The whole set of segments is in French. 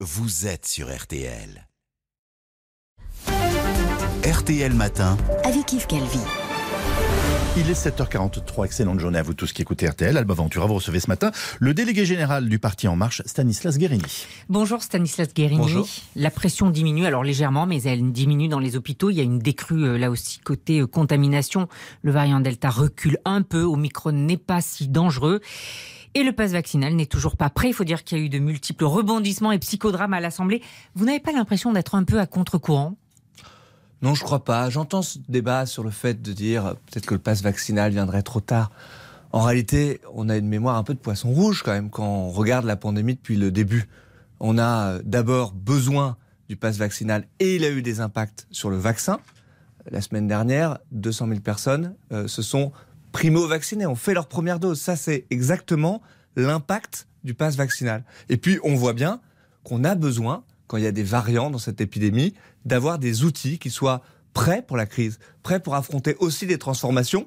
vous êtes sur RTL. RTL Matin. avec Yves Calvi. Il est 7h43, excellente journée à vous tous qui écoutez RTL. Alba Ventura, vous recevez ce matin le délégué général du parti En Marche, Stanislas Guérini. Bonjour Stanislas Guérini. Bonjour. La pression diminue, alors légèrement, mais elle diminue dans les hôpitaux. Il y a une décrue euh, là aussi côté euh, contamination. Le variant Delta recule un peu, Omicron n'est pas si dangereux. Et le pass vaccinal n'est toujours pas prêt. Il faut dire qu'il y a eu de multiples rebondissements et psychodrames à l'Assemblée. Vous n'avez pas l'impression d'être un peu à contre-courant? Non, je crois pas. J'entends ce débat sur le fait de dire euh, peut-être que le pass vaccinal viendrait trop tard. En réalité, on a une mémoire un peu de poisson rouge quand même quand on regarde la pandémie depuis le début. On a euh, d'abord besoin du pass vaccinal et il a eu des impacts sur le vaccin. La semaine dernière, 200 000 personnes euh, se sont primo-vaccinées, ont fait leur première dose. Ça, c'est exactement l'impact du pass vaccinal. Et puis, on voit bien qu'on a besoin, quand il y a des variants dans cette épidémie, d'avoir des outils qui soient prêts pour la crise, prêts pour affronter aussi les transformations.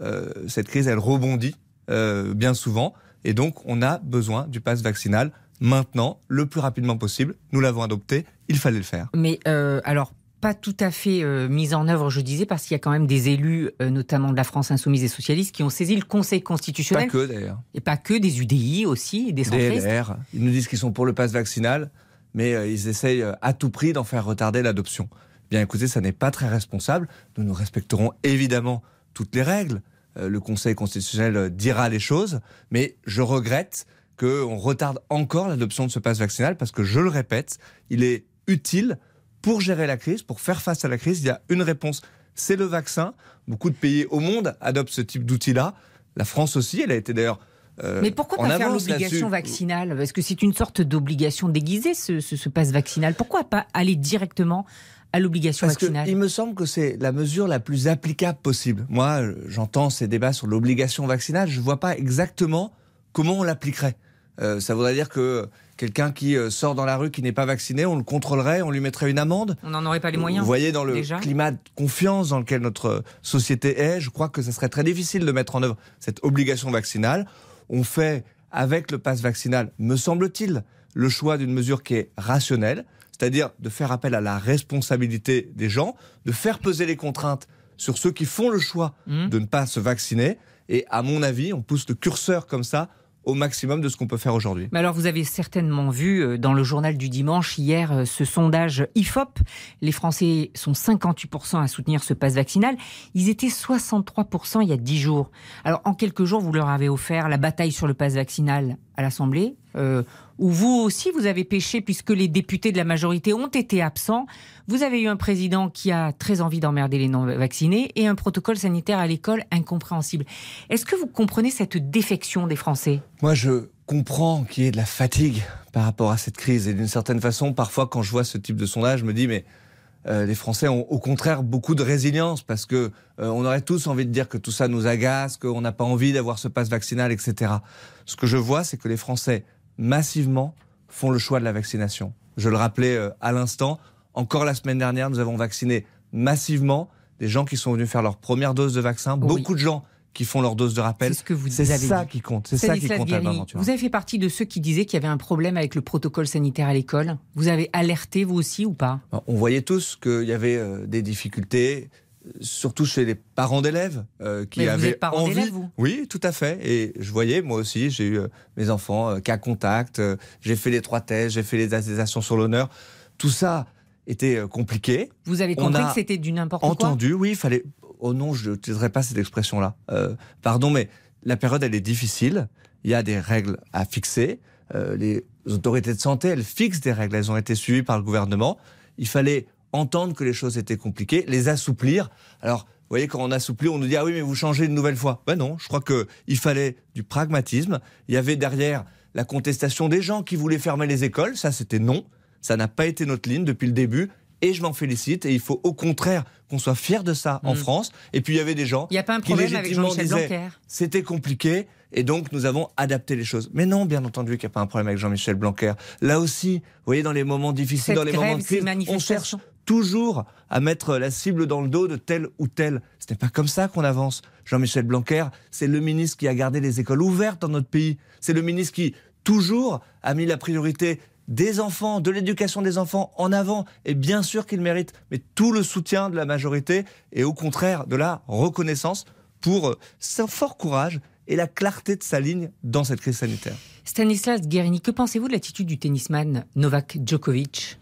Euh, cette crise, elle rebondit euh, bien souvent. Et donc, on a besoin du pass vaccinal maintenant, le plus rapidement possible. Nous l'avons adopté, il fallait le faire. Mais euh, alors, pas tout à fait euh, mise en œuvre, je disais, parce qu'il y a quand même des élus, euh, notamment de la France insoumise et socialiste, qui ont saisi le Conseil Pas constitutionnel. que d'ailleurs. Et pas que des UDI aussi, des centristes. DLR, ils nous disent qu'ils sont pour le pass vaccinal, mais euh, ils essayent euh, à tout prix d'en faire retarder l'adoption. Bien écoutez, ça n'est pas très responsable. Nous nous respecterons évidemment toutes les règles. Le Conseil constitutionnel dira les choses, mais je regrette qu'on retarde encore l'adoption de ce pass vaccinal parce que, je le répète, il est utile pour gérer la crise, pour faire face à la crise. Il y a une réponse, c'est le vaccin. Beaucoup de pays au monde adoptent ce type d'outil-là. La France aussi, elle a été d'ailleurs euh, Mais pourquoi pas faire l'obligation vaccinale? Parce que c'est une sorte d'obligation déguisée, ce, ce, ce passe vaccinal. Pourquoi pas aller directement à l'obligation Parce que vaccinale? il me semble que c'est la mesure la plus applicable possible. Moi, j'entends ces débats sur l'obligation vaccinale, je ne vois pas exactement comment on l'appliquerait. Euh, ça voudrait dire que quelqu'un qui euh, sort dans la rue qui n'est pas vacciné, on le contrôlerait, on lui mettrait une amende? On n'en aurait pas les moyens Vous voyez, dans le déjà climat de confiance dans lequel notre société est, je crois que ce serait très difficile de mettre en œuvre cette obligation vaccinale. On fait, avec le pass vaccinal, me semble-t-il, le choix d'une mesure qui est rationnelle, c'est-à-dire de faire appel à la responsabilité des gens, de faire peser les contraintes sur ceux qui font le choix Mhm. de ne pas se vacciner. Et à mon avis, on pousse le curseur comme ça au maximum de ce qu'on peut faire aujourd'hui. Mais alors, vous avez certainement vu euh, dans le journal du dimanche hier euh, ce sondage IFOP. Les Français sont 58% à soutenir ce passe vaccinal. Ils étaient 63% il y a 10 jours. Alors, en quelques jours, vous leur avez offert la bataille sur le passe vaccinal à l'Assemblée, euh, où vous aussi, vous avez péché puisque les députés de la majorité ont été absents. Vous avez eu un président qui a très envie d'emmerder les non-vaccinés et un protocole sanitaire à l'école incompréhensible. Est-ce que vous comprenez cette défection des Français? Moi, je comprends qu'il y ait de la fatigue par rapport à cette crise. Et d'une certaine façon, parfois, quand je vois ce type de sondage, je me dis, mais euh, les Français ont au contraire beaucoup de résilience parce que euh, on aurait tous envie de dire que tout ça nous agace, qu'on n'a pas envie d'avoir ce passe vaccinal, etc. Ce que je vois, c'est que les Français, massivement, font le choix de la vaccination. Je le rappelais euh, à l'instant, encore la semaine dernière, nous avons vacciné massivement des gens qui sont venus faire leur première dose de vaccin, Oui. beaucoup de gens qui font leur dose de rappel. C'est ce que vous C'est avez ça dit. qui compte. C'est ça qui compte, Guérini, Ventura. Vous avez fait partie de ceux qui disaient qu'il y avait un problème avec le protocole sanitaire à l'école. Vous avez alerté, vous aussi, ou pas? On voyait tous qu'il y avait euh, des difficultés, surtout chez les parents d'élèves euh, qui Mais vous avaient êtes parent envie. d'élèves, vous? Oui, tout à fait. Et je voyais, moi aussi, j'ai eu euh, mes enfants euh, cas contact, euh, j'ai fait les trois tests, j'ai fait les attestations sur l'honneur. Tout ça était compliqué. Vous avez On compris a que c'était du n'importe quoi? Entendu, oui, il fallait. Oh non, je n'utiliserai pas cette expression-là. Euh, pardon, mais la période, elle est difficile. Il y a des règles à fixer. Euh, les autorités de santé, elles fixent des règles. Elles ont été suivies par le gouvernement. Il fallait entendre que les choses étaient compliquées, les assouplir. Alors, vous voyez, quand on assouplit, on nous dit ah oui, mais vous changez une nouvelle fois. Ben non, je crois que il fallait du pragmatisme. Il y avait derrière la contestation des gens qui voulaient fermer les écoles. Ça, c'était non. Ça n'a pas été notre ligne depuis le début. Et je m'en félicite. Et il faut au contraire qu'on soit fier de ça en Mm. France. Et puis il y avait des gens Il n'y a pas un qui problème avec légitimement Jean-Michel disaient Blanquer c'était compliqué. Et donc nous avons adapté les choses. Mais non, bien entendu qu'il n'y a pas un problème avec Jean-Michel Blanquer. Là aussi, vous voyez, dans les moments difficiles, Cette dans les grève, moments de crise, on cherche toujours à mettre la cible dans le dos de tel ou tel. Ce n'est pas comme ça qu'on avance. Jean-Michel Blanquer, c'est le ministre qui a gardé les écoles ouvertes dans notre pays. C'est le ministre qui, toujours, a mis la priorité des enfants, de l'éducation des enfants en avant. Et bien sûr qu'ils méritent, mais tout le soutien de la majorité et au contraire de la reconnaissance pour euh, son fort courage et la clarté de sa ligne dans cette crise sanitaire. Stanislas Guerini, que pensez-vous de l'attitude du tennisman Novak Djokovic?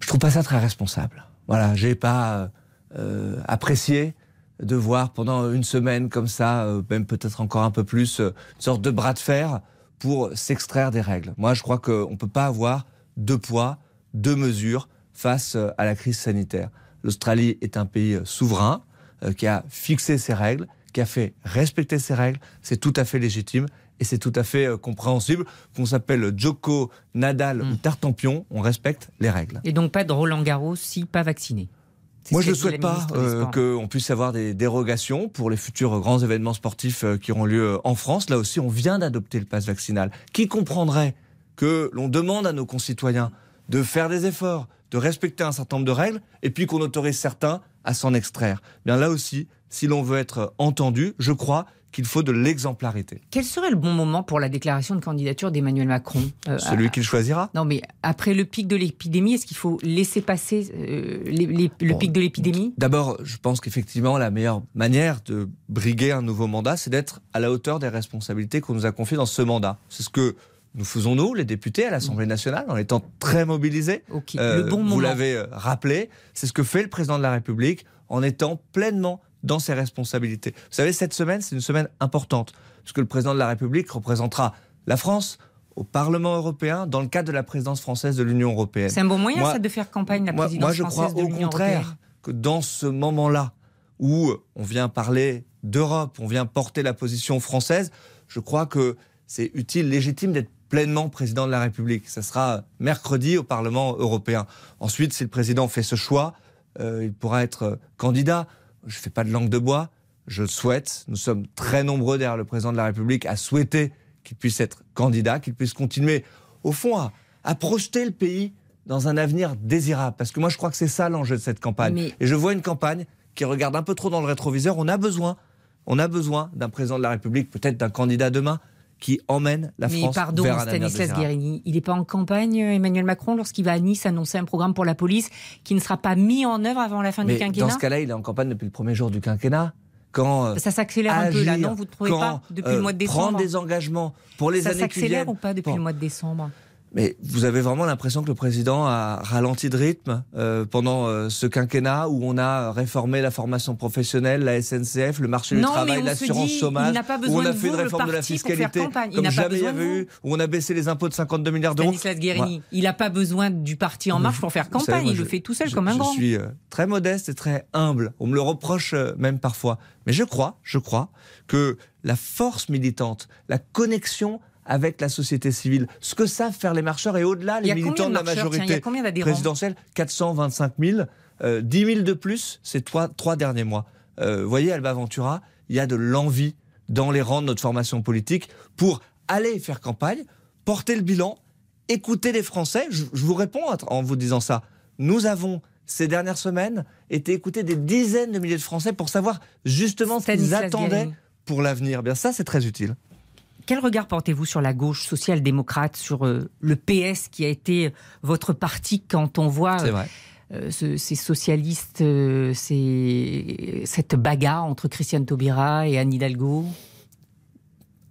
Je trouve pas ça très responsable. Voilà, j'ai pas euh, apprécié de voir pendant une semaine comme ça, euh, même peut-être encore un peu plus, euh, une sorte de bras de fer pour s'extraire des règles. Moi, je crois qu'on ne peut pas avoir deux poids, deux mesures face euh, à la crise sanitaire. L'Australie est un pays souverain qui a fixé ses règles, qui a fait respecter ses règles. C'est tout à fait légitime et c'est tout à fait compréhensible qu'on s'appelle Joko, Nadal Mm. ou Tartampion. On respecte les règles. Et donc pas de Roland Garros si pas vacciné. Moi, je ne souhaite pas euh, qu'on puisse avoir des dérogations pour les futurs grands événements sportifs euh, qui auront lieu euh, en France. Là aussi, on vient d'adopter le pass vaccinal. Qui comprendrait que l'on demande à nos concitoyens de faire des efforts, de respecter un certain nombre de règles, et puis qu'on autorise certains à s'en extraire? Bien là aussi, si l'on veut être entendu, je crois qu'il faut de l'exemplarité. Quel serait le bon moment pour la déclaration de candidature d'Emmanuel Macron Euh, Celui à- qu'il choisira? Non, mais après le pic de l'épidémie, est-ce qu'il faut laisser passer euh, les- les- le Bon. pic de l'épidémie? D'abord, je pense qu'effectivement, la meilleure manière de briguer un nouveau mandat, c'est d'être à la hauteur des responsabilités qu'on nous a confiées dans ce mandat. C'est ce que nous faisons, nous, les députés, à l'Assemblée nationale, en étant très mobilisés. Euh, le bon vous l'avez euh, rappelé, c'est ce que fait le président de la République en étant pleinement dans ses responsabilités. Vous savez, cette semaine, c'est une semaine importante, puisque le président de la République représentera la France au Parlement européen dans le cadre de la présidence française de l'Union européenne. C'est un bon moyen, Moi- ça, de faire campagne, la Moi, présidence moi, je crois française de au l'Union contraire européenne que dans ce moment-là où on vient parler d'Europe, on vient porter la position française, je crois que c'est utile, légitime d'être pleinement président de la République. Ça sera mercredi au Parlement européen. Ensuite, si le président fait ce choix, euh, il pourra être candidat. Je ne fais pas de langue de bois. Je souhaite. Nous sommes très nombreux derrière le président de la République à souhaiter qu'il puisse être candidat, qu'il puisse continuer, au fond, à, à projeter le pays dans un avenir désirable. Parce que moi, je crois que c'est ça l'enjeu de cette campagne. Mais- Et je vois une campagne qui regarde un peu trop dans le rétroviseur. On a besoin, on a besoin d'un président de la République, peut-être d'un candidat demain, qui emmène la Mais France pardon, vers un Stanislas. Guérini, il n'est pas en campagne, Emmanuel Macron, lorsqu'il va à Nice annoncer un programme pour la police qui ne sera pas mis en œuvre avant la fin Mais du dans quinquennat ce cas-là, il est en campagne depuis le premier jour du quinquennat. Quand euh, Ça s'accélère un peu là, non Vous ne trouvez quand, pas Depuis euh, le mois de décembre Prendre des engagements pour les Ça années qui s'accélère viennent. ou pas depuis Bon. le mois de décembre Mais vous avez vraiment l'impression que le président a ralenti de rythme euh, pendant euh, ce quinquennat où on a réformé la formation professionnelle, la SNCF, le marché du Non, travail, l'assurance chômage, où on a fait une réforme de la fiscalité. Il comme jamais il y avait eu, où on a baissé les impôts de 52 milliards d'euros. Il n'a pas besoin du parti En Marche pour faire savez, campagne, moi, il je- le fait tout seul je- comme un je grand. suis euh, très modeste et très humble. On me le reproche même parfois. Mais je crois, je crois que la force militante, la connexion avec la société civile, ce que savent faire les marcheurs et au-delà les militants de de la Tiens, majorité d'adhérents? présidentielle, 425 000, euh, 10 000 de plus ces trois, trois derniers mois. Euh, vous voyez, Alba Ventura, il y a de l'envie dans les rangs de notre formation politique pour aller faire campagne, porter le bilan, écouter les Français. Je, je vous réponds en vous disant ça. Nous avons ces dernières semaines été écouter des dizaines de milliers de Français pour savoir justement ce qu'ils attendaient pour l'avenir. Bien ça, c'est très utile. Quel regard portez-vous sur la gauche social-démocrate, sur euh, le PS qui a été votre parti quand on voit euh, ce- ces socialistes, euh, ces- cette bagarre entre Christiane Taubira et Anne Hidalgo?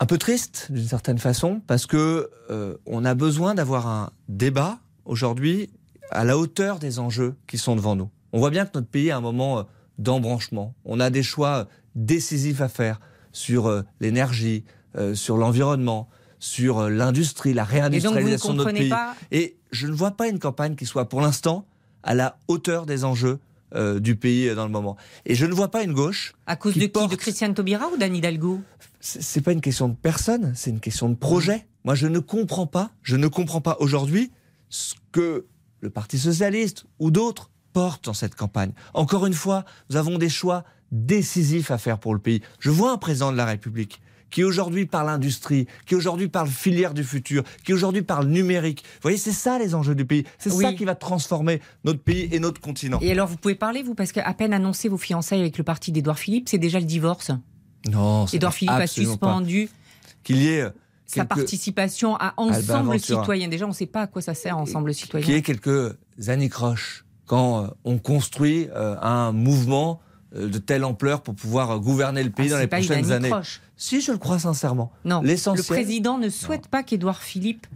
Un peu triste d'une certaine façon parce que euh, on a besoin d'avoir un débat aujourd'hui à la hauteur des enjeux qui sont devant nous. On voit bien que notre pays est à un moment d'embranchement. On a des choix décisifs à faire sur l'énergie, euh, sur l'environnement, sur euh, l'industrie, la réindustrialisation de notre pays. pas Et je ne vois pas une campagne qui soit pour l'instant à la hauteur des enjeux euh, du pays dans le moment. Et je ne vois pas une gauche à cause qui de qui? Porte- De Christiane Taubira ou d'Anne Hidalgo? C'est pas une question de personne, c'est une question de projet. Moi, je ne comprends pas, je ne comprends pas aujourd'hui ce que le Parti socialiste ou d'autres portent dans cette campagne. Encore une fois, nous avons des choix décisifs à faire pour le pays. Je vois un président de la République qui aujourd'hui parle industrie, qui aujourd'hui parle filière du futur, qui aujourd'hui parle numérique. Vous voyez, c'est ça les enjeux du pays. C'est Oui. ça qui va transformer notre pays et notre continent. Et alors vous pouvez parler, vous, parce qu'à peine annoncé vos fiançailles avec le parti d'Édouard Philippe, c'est déjà le divorce. Non, c'est Édouard Philippe a suspendu. qu'il y ait sa participation à Ensemble. Citoyen. Déjà, on ne sait pas à quoi ça sert Ensemble Citoyen. est quelques anicroches quand euh, on construit euh, un mouvement de telle ampleur pour pouvoir euh, gouverner le pays Ah, dans les pas prochaines années. Si, je le crois sincèrement. Non, le président ne souhaite pas qu'Édouard Philippe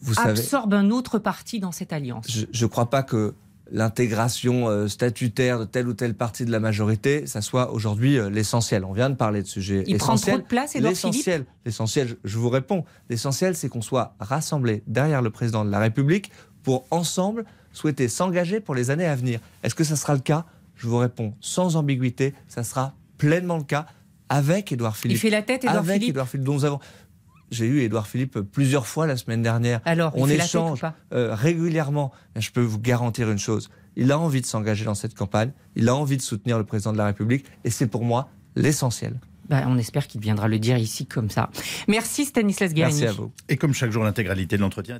Vous savez, absorbe un autre parti dans cette alliance. je ne crois pas que l'intégration euh, statutaire de telle ou telle partie de la majorité, ça soit aujourd'hui euh, l'essentiel. On vient de parler de sujets Il prend trop de place, Édouard Philippe L'essentiel, je vous réponds, l'essentiel, c'est qu'on soit rassemblés derrière le président de la République pour ensemble souhaiter s'engager pour les années à venir. Est-ce que ça sera le cas? Je vous réponds sans ambiguïté, ça sera pleinement le cas avec Édouard Philippe. Il fait la tête, Édouard avec Philippe Édouard Philippe, dont nous avons. J'ai eu Édouard Philippe plusieurs fois la semaine dernière. Alors, il on tête échange ou pas euh, régulièrement. Mais je peux vous garantir une chose il a envie de s'engager dans cette campagne, il a envie de soutenir le président de la République, et c'est pour moi l'essentiel. Bah, On espère qu'il viendra le dire ici comme ça. Merci Stanislas Guérini. Merci à vous. Et comme chaque jour, l'intégralité de l'entretien.